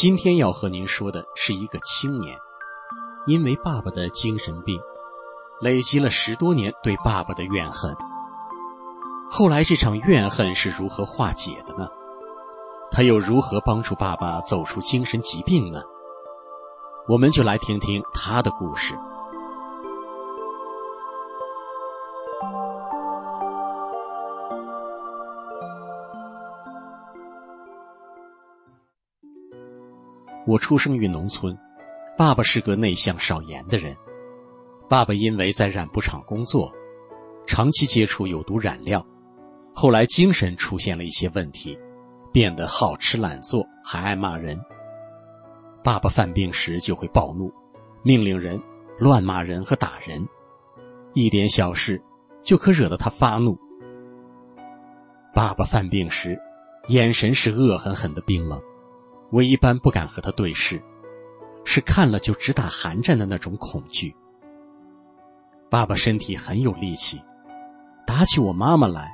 今天要和您说的是一个青年，因为爸爸的精神病，累积了十多年对爸爸的怨恨。后来这场怨恨是如何化解的呢？他又如何帮助爸爸走出精神疾病呢？我们就来听听他的故事。我出生于农村，爸爸是个内向少言的人。爸爸因为在染布厂工作，长期接触有毒染料，后来精神出现了一些问题，变得好吃懒做，还爱骂人。爸爸犯病时就会暴怒，命令人乱骂人和打人，一点小事就可惹得他发怒。爸爸犯病时，眼神是恶狠狠的冰冷。我一般不敢和他对视，是看了就直打寒战的那种恐惧。爸爸身体很有力气，打起我妈妈来，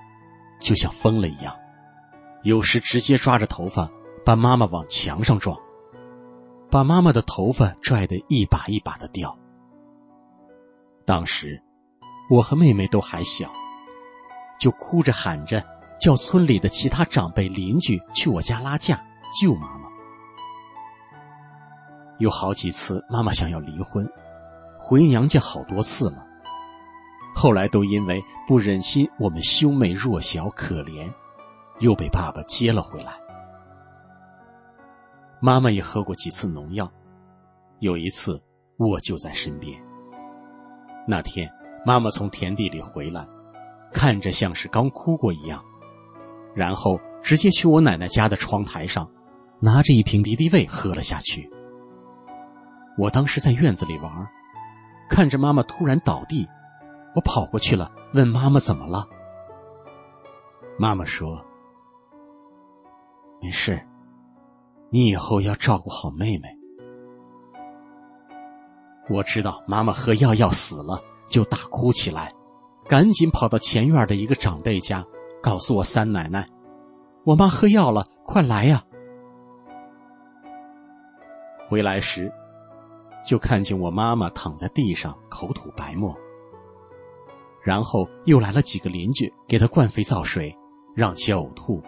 就像疯了一样，有时直接抓着头发把妈妈往墙上撞，把妈妈的头发拽得一把一把的掉。当时，我和妹妹都还小，就哭着喊着叫村里的其他长辈邻居去我家拉架救妈妈。有好几次，妈妈想要离婚，回娘家好多次了。后来都因为不忍心我们兄妹弱小可怜，又被爸爸接了回来。妈妈也喝过几次农药，有一次我就在身边。那天妈妈从田地里回来，看着像是刚哭过一样，然后直接去我奶奶家的窗台上，拿着一瓶敌敌畏喝了下去。我当时在院子里玩，看着妈妈突然倒地，我跑过去了，问妈妈怎么了。妈妈说：“没事，你以后要照顾好妹妹。”我知道妈妈喝药要死了，就大哭起来，赶紧跑到前院的一个长辈家，告诉我三奶奶：“我妈喝药了，快来呀！”回来时。就看见我妈妈躺在地上，口吐白沫。然后又来了几个邻居，给她灌肥皂水，让其呕吐。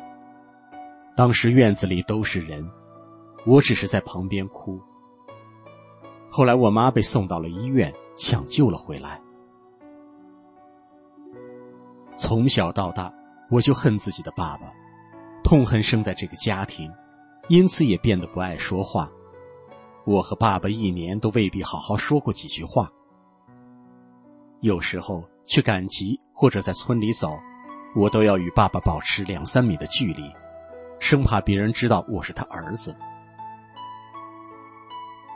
当时院子里都是人，我只是在旁边哭。后来我妈被送到了医院，抢救了回来。从小到大，我就恨自己的爸爸，痛恨生在这个家庭，因此也变得不爱说话。我和爸爸一年都未必好好说过几句话。有时候去赶集或者在村里走，我都要与爸爸保持两三米的距离，生怕别人知道我是他儿子。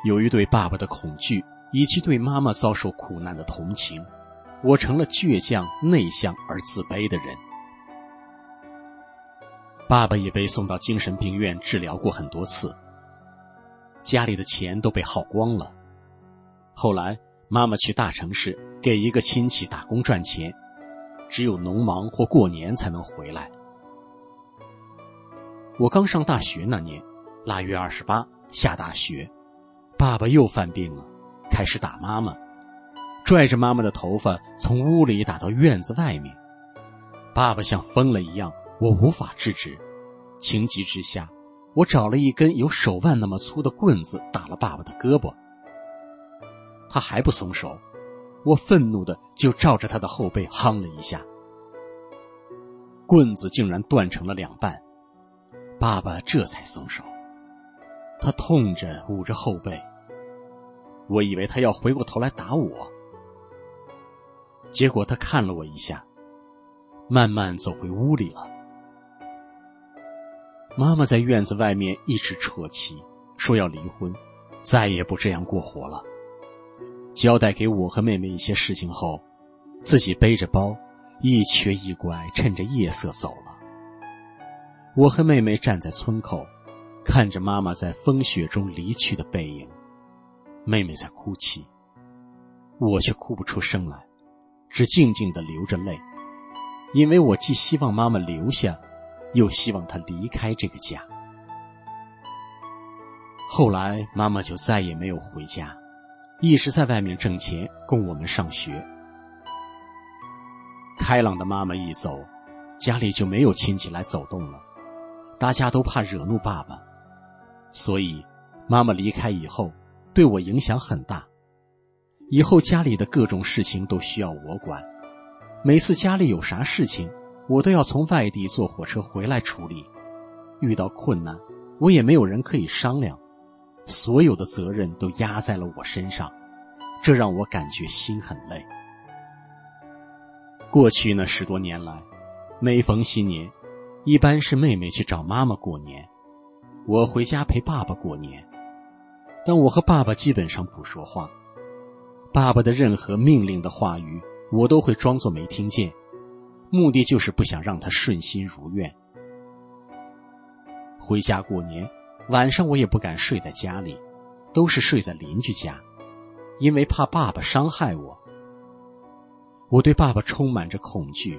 由于对爸爸的恐惧以及对妈妈遭受苦难的同情，我成了倔强、内向而自卑的人。爸爸也被送到精神病院治疗过很多次。家里的钱都被耗光了。后来，妈妈去大城市给一个亲戚打工赚钱，只有农忙或过年才能回来。我刚上大学那年，腊月二十八下大雪，爸爸又犯病了，开始打妈妈，拽着妈妈的头发从屋里打到院子外面。爸爸像疯了一样，我无法制止，情急之下。我找了一根有手腕那么粗的棍子，打了爸爸的胳膊。他还不松手，我愤怒的就照着他的后背夯了一下，棍子竟然断成了两半。爸爸这才松手，他痛着捂着后背。我以为他要回过头来打我，结果他看了我一下，慢慢走回屋里了。妈妈在院子外面一直扯旗，说要离婚，再也不这样过活了。交代给我和妹妹一些事情后，自己背着包，一瘸一拐，趁着夜色走了。我和妹妹站在村口，看着妈妈在风雪中离去的背影。妹妹在哭泣，我却哭不出声来，只静静的流着泪，因为我既希望妈妈留下。又希望他离开这个家。后来妈妈就再也没有回家，一直在外面挣钱供我们上学。开朗的妈妈一走，家里就没有亲戚来走动了，大家都怕惹怒爸爸，所以妈妈离开以后，对我影响很大。以后家里的各种事情都需要我管，每次家里有啥事情，我都要从外地坐火车回来处理。遇到困难，我也没有人可以商量，所有的责任都压在了我身上，这让我感觉心很累。过去那十多年来，每逢新年，一般是妹妹去找妈妈过年，我回家陪爸爸过年。但我和爸爸基本上不说话，爸爸的任何命令的话语，我都会装作没听见，目的就是不想让他顺心如愿。回家过年，晚上我也不敢睡在家里，都是睡在邻居家，因为怕爸爸伤害我。我对爸爸充满着恐惧，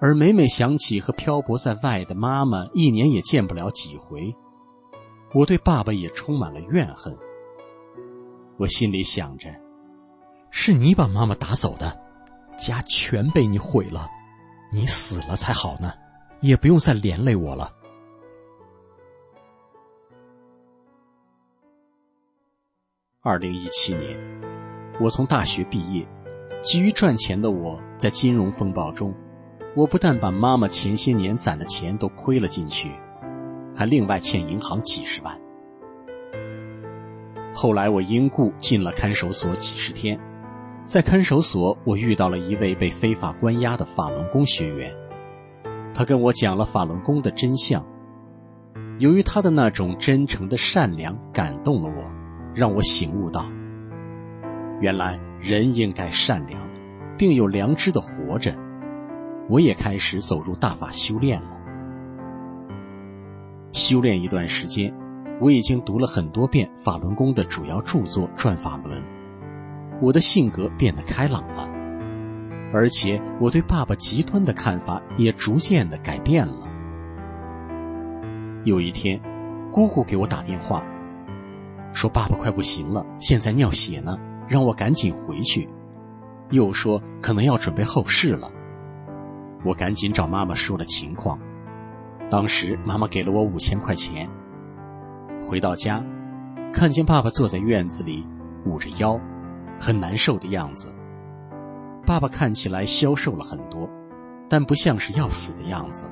而每每想起和漂泊在外的妈妈一年也见不了几回，我对爸爸也充满了怨恨。我心里想着，是你把妈妈打走的，家全被你毁了，你死了才好呢，也不用再连累我了。二零一七年，我从大学毕业。急于赚钱的我，在金融风暴中，我不但把妈妈前些年攒的钱都亏了进去，还另外欠银行几十万。后来我因故进了看守所几十天，在看守所，我遇到了一位被非法关押的法轮功学员，他跟我讲了法轮功的真相。由于他的那种真诚的善良，感动了我，让我醒悟到，原来。人应该善良，并有良知的活着。我也开始走入大法修炼了。修炼一段时间，我已经读了很多遍法轮功的主要著作《转法轮》，我的性格变得开朗了，而且我对爸爸极端的看法也逐渐的改变了。有一天，姑姑给我打电话，说爸爸快不行了，现在尿血呢。让我赶紧回去，又说可能要准备后事了。我赶紧找妈妈说了情况，当时妈妈给了我五千块钱。回到家，看见爸爸坐在院子里，捂着腰，很难受的样子。爸爸看起来消瘦了很多，但不像是要死的样子。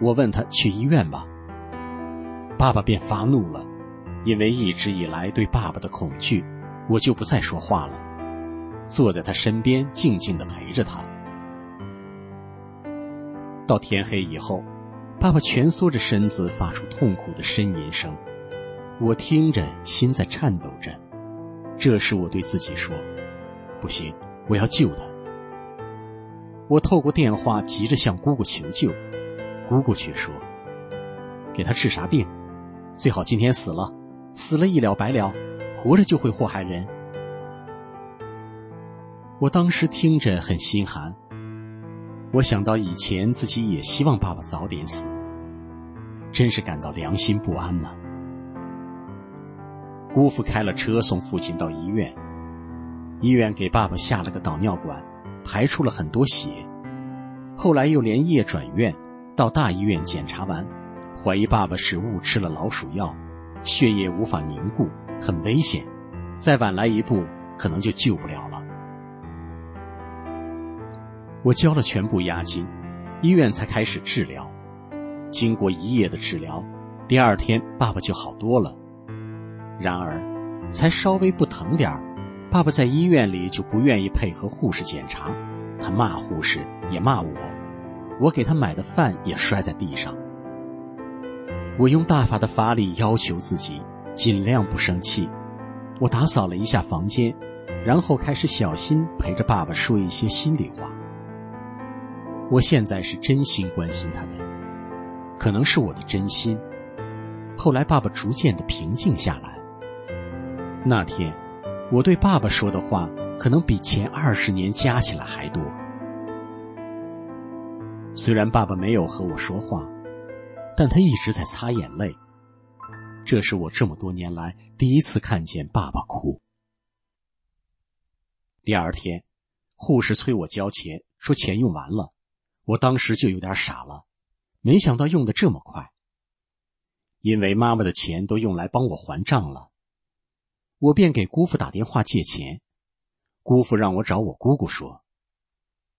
我问他去医院吧，爸爸便发怒了，因为一直以来对爸爸的恐惧。我就不再说话了，坐在他身边，静静的陪着他。到天黑以后，爸爸蜷缩着身子，发出痛苦的呻吟声，我听着，心在颤抖着。这时，我对自己说：“不行，我要救他。”我透过电话急着向姑姑求救，姑姑却说：“给他治啥病？最好今天死了，死了一了百了。”活着就会祸害人，我当时听着很心寒。我想到以前自己也希望爸爸早点死，真是感到良心不安呢。姑父开了车送父亲到医院，医院给爸爸下了个导尿管，排出了很多血。后来又连夜转院，到大医院检查完，怀疑爸爸是误吃了老鼠药，血液无法凝固。很危险，再晚来一步，可能就救不了了。我交了全部押金，医院才开始治疗。经过一夜的治疗，第二天爸爸就好多了。然而，才稍微不疼点儿，爸爸在医院里就不愿意配合护士检查，他骂护士，也骂我。我给他买的饭也摔在地上。我用大法的法力要求自己。尽量不生气。我打扫了一下房间，然后开始小心陪着爸爸说一些心里话。我现在是真心关心他的，可能是我的真心。后来爸爸逐渐的平静下来。那天，我对爸爸说的话，可能比前二十年加起来还多。虽然爸爸没有和我说话，但他一直在擦眼泪。这是我这么多年来第一次看见爸爸哭。第二天，护士催我交钱，说钱用完了。我当时就有点傻了，没想到用的这么快。因为妈妈的钱都用来帮我还账了，我便给姑父打电话借钱。姑父让我找我姑姑说，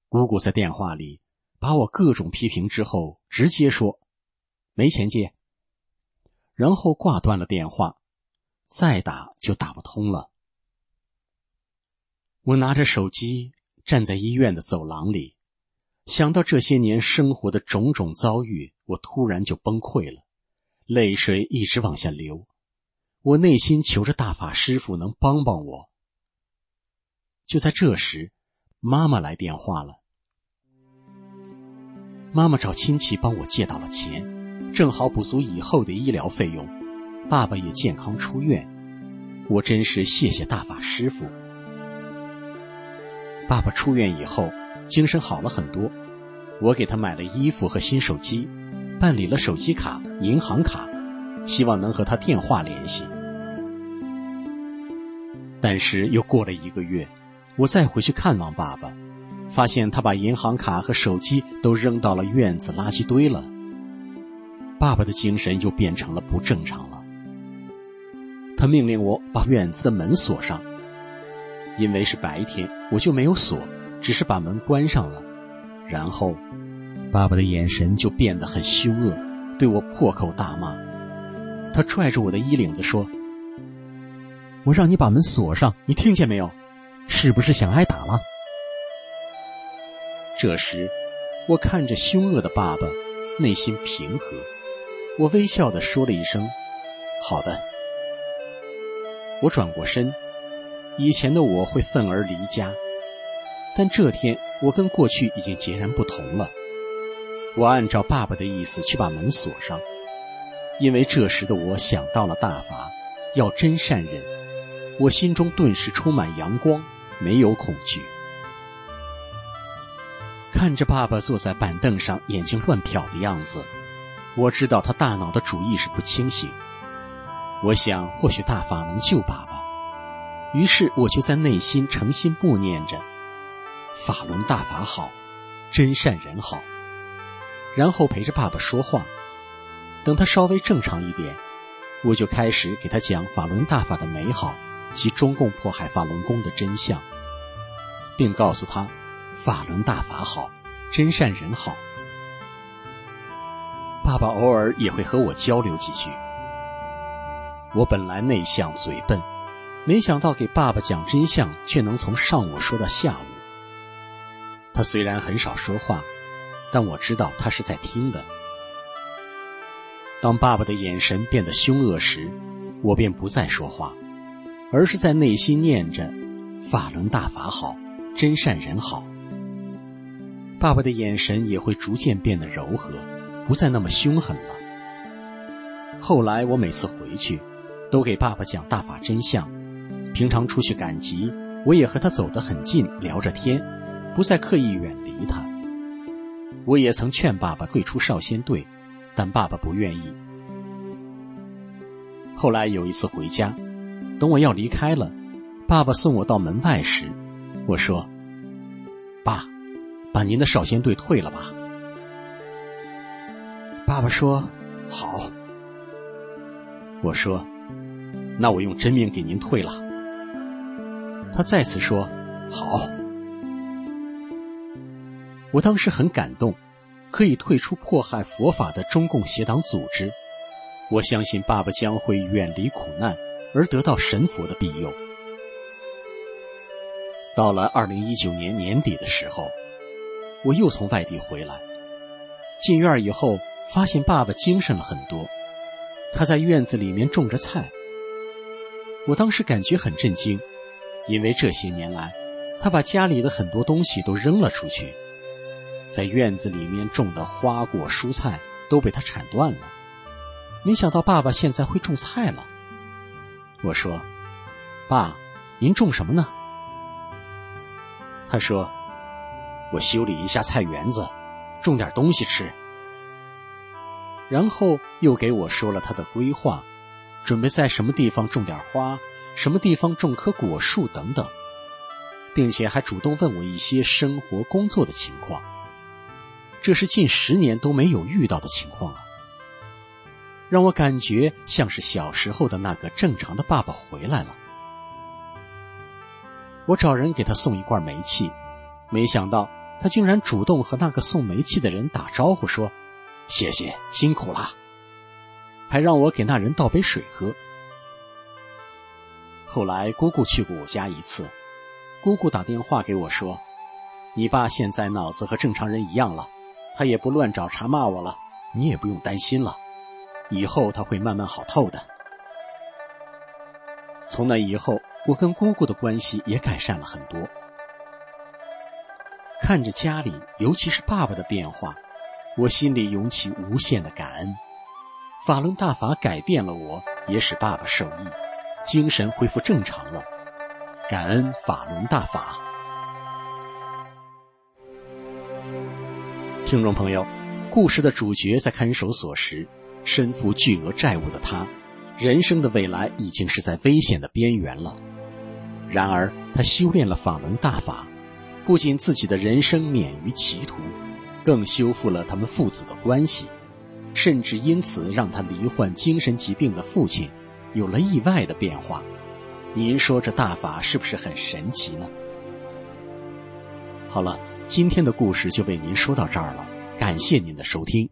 姑姑在电话里把我各种批评之后，直接说没钱借，然后挂断了电话，再打就打不通了。我拿着手机站在医院的走廊里，想到这些年生活的种种遭遇，我突然就崩溃了，泪水一直往下流。我内心求着大法师傅能帮帮我。就在这时，妈妈来电话了。妈妈找亲戚帮我借到了钱，正好补足以后的医疗费用。爸爸也健康出院，我真是谢谢大法师傅。爸爸出院以后，精神好了很多。我给他买了衣服和新手机，办理了手机卡、银行卡，希望能和他电话联系。但是又过了一个月，我再回去看望爸爸，发现他把银行卡和手机都扔到了院子垃圾堆了。爸爸的精神又变成了不正常了。他命令我把院子的门锁上。因为是白天，我就没有锁，只是把门关上了。然后，爸爸的眼神就变得很凶恶，对我破口大骂。他拽着我的衣领子说：“我让你把门锁上，你听见没有？是不是想挨打了？”这时，我看着凶恶的爸爸，内心平和。我微笑的说了一声：“好的。”我转过身。以前的我会愤而离家，但这天我跟过去已经截然不同了。我按照爸爸的意思去把门锁上，因为这时的我想到了大法，要真善忍，我心中顿时充满阳光，没有恐惧。看着爸爸坐在板凳上，眼睛乱瞟的样子，我知道他大脑的主意是不清醒。我想，或许大法能救爸爸。于是我就在内心诚心默念着：“法轮大法好，真善人好。”然后陪着爸爸说话。等他稍微正常一点，我就开始给他讲法轮大法的美好及中共迫害法轮功的真相，并告诉他：“法轮大法好，真善人好。”爸爸偶尔也会和我交流几句。我本来内向嘴笨。没想到给爸爸讲真相，却能从上午说到下午。他虽然很少说话，但我知道他是在听的。当爸爸的眼神变得凶恶时，我便不再说话，而是在内心念着“法轮大法好，真善人好”。爸爸的眼神也会逐渐变得柔和，不再那么凶狠了。后来我每次回去，都给爸爸讲大法真相。平常出去赶集，我也和他走得很近，聊着天，不再刻意远离他。我也曾劝爸爸退出少先队，但爸爸不愿意。后来有一次回家，等我要离开了，爸爸送我到门外时，我说：“爸，把您的少先队退了吧。”爸爸说：“好。”我说：“那我用真命给您退了。”他再次说：“好。”我当时很感动，可以退出迫害佛法的中共邪党组织。我相信爸爸将会远离苦难，而得到神佛的庇佑。到了二零一九年年底的时候，我又从外地回来，进院以后发现爸爸精神了很多，他在院子里面种着菜。我当时感觉很震惊。因为这些年来，他把家里的很多东西都扔了出去，在院子里面种的花果蔬菜都被他铲断了。没想到爸爸现在会种菜了。我说：“爸，您种什么呢？”他说：“我修理一下菜园子，种点东西吃。”然后又给我说了他的规划，准备在什么地方种点花，什么地方种棵果树等等，并且还主动问我一些生活工作的情况。这是近十年都没有遇到的情况啊，让我感觉像是小时候的那个正常的爸爸回来了。我找人给他送一罐煤气，没想到他竟然主动和那个送煤气的人打招呼，说：“谢谢，辛苦了。”还让我给那人倒杯水喝。后来姑姑去过我家一次，姑姑打电话给我说：“你爸现在脑子和正常人一样了，他也不乱找茬骂我了，你也不用担心了，以后他会慢慢好透的。”从那以后。我跟姑姑的关系也改善了很多。看着家里，尤其是爸爸的变化，我心里涌起无限的感恩。法轮大法改变了我，也使爸爸受益，精神恢复正常了。感恩法轮大法。听众朋友，故事的主角在看守所时，身负巨额债务的他，人生的未来已经是在危险的边缘了。然而，他修炼了法轮大法，不仅自己的人生免于歧途，更修复了他们父子的关系，甚至因此让他罹患精神疾病的父亲有了意外的变化。您说这大法是不是很神奇呢？好了，今天的故事就为您说到这儿了，感谢您的收听。